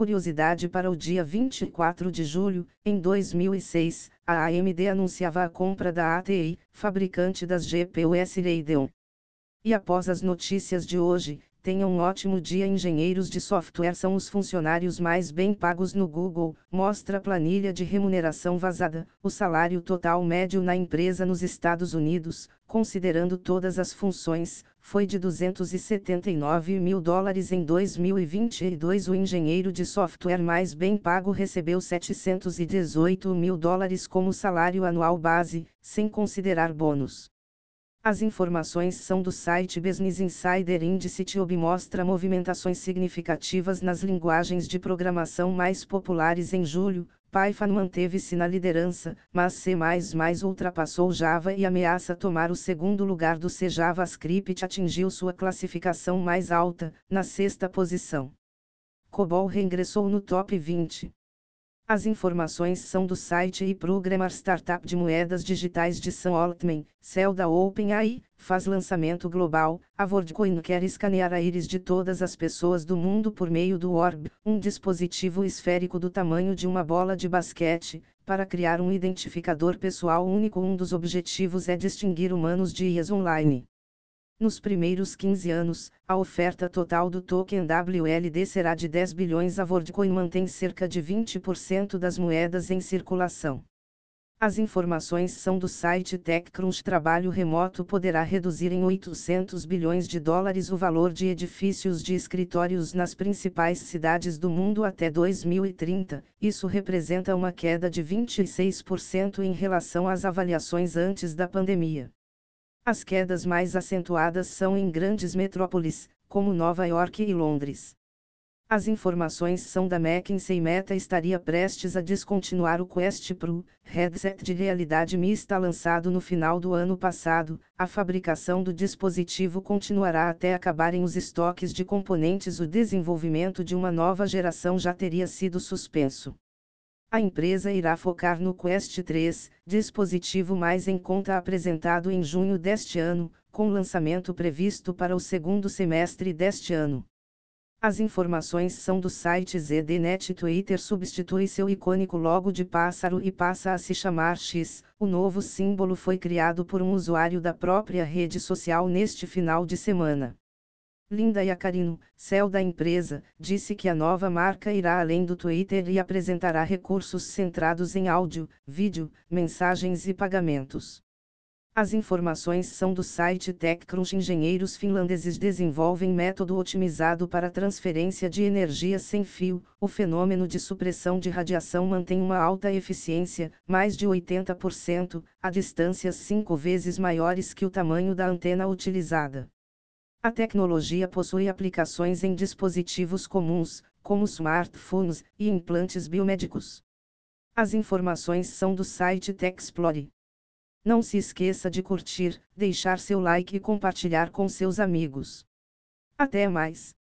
Curiosidade para o dia 24 de julho, em 2006, a AMD anunciava a compra da ATI, fabricante das GPUs Radeon. E após as notícias de hoje, tenham um ótimo dia. Engenheiros de software são os funcionários mais bem pagos no Google, mostra a planilha de remuneração vazada. O salário total médio na empresa nos Estados Unidos, considerando todas as funções, foi de 279 mil dólares em 2022. O engenheiro de software mais bem pago recebeu 718 mil dólares como salário anual base, sem considerar bônus. As informações são do site Business Insider Indicitiob mostra movimentações significativas nas linguagens de programação mais populares em julho. Python manteve-se na liderança, mas C++ ultrapassou Java e ameaça tomar o segundo lugar do C. JavaScript atingiu sua classificação mais alta, na sexta posição. COBOL reingressou no top 20. As informações são do site e Programmer Startup de moedas digitais de Sam Altman, céu da OpenAI, faz lançamento global. A WorldCoin quer escanear a íris de todas as pessoas do mundo por meio do Orb, um dispositivo esférico do tamanho de uma bola de basquete, para criar um identificador pessoal único. Um dos objetivos é distinguir humanos de IAs online. Nos primeiros 15 anos, a oferta total do token WLD será de 10 bilhões. A WorldCoin mantém cerca de 20% das moedas em circulação. As informações são do site TechCrunch. Trabalho remoto poderá reduzir em 800 bilhões de dólares o valor de edifícios de escritórios nas principais cidades do mundo até 2030. Isso representa uma queda de 26% em relação às avaliações antes da pandemia. As quedas mais acentuadas são em grandes metrópoles, como Nova York e Londres. As informações são da McKinsey Meta estaria prestes a descontinuar o Quest Pro, headset de realidade mista lançado no final do ano passado. A fabricação do dispositivo continuará até acabarem os estoques de componentes. O desenvolvimento de uma nova geração já teria sido suspenso. A empresa irá focar no Quest 3, dispositivo mais em conta apresentado em junho deste ano, com lançamento previsto para o segundo semestre deste ano. As informações são do site ZDNet Twitter substitui seu icônico logo de pássaro e passa a se chamar X. O novo símbolo foi criado por um usuário da própria rede social neste final de semana. Linda Yacarino, céu da empresa, disse que a nova marca irá além do Twitter e apresentará recursos centrados em áudio, vídeo, mensagens e pagamentos. As informações são do site TechCrunch. Engenheiros finlandeses desenvolvem método otimizado para transferência de energia sem fio. O fenômeno de supressão de radiação mantém uma alta eficiência, mais de 80%, a distâncias cinco vezes maiores que o tamanho da antena utilizada. A tecnologia possui aplicações em dispositivos comuns, como smartphones e implantes biomédicos. As informações são do site TechExplore. Não se esqueça de curtir, deixar seu like e compartilhar com seus amigos. Até mais!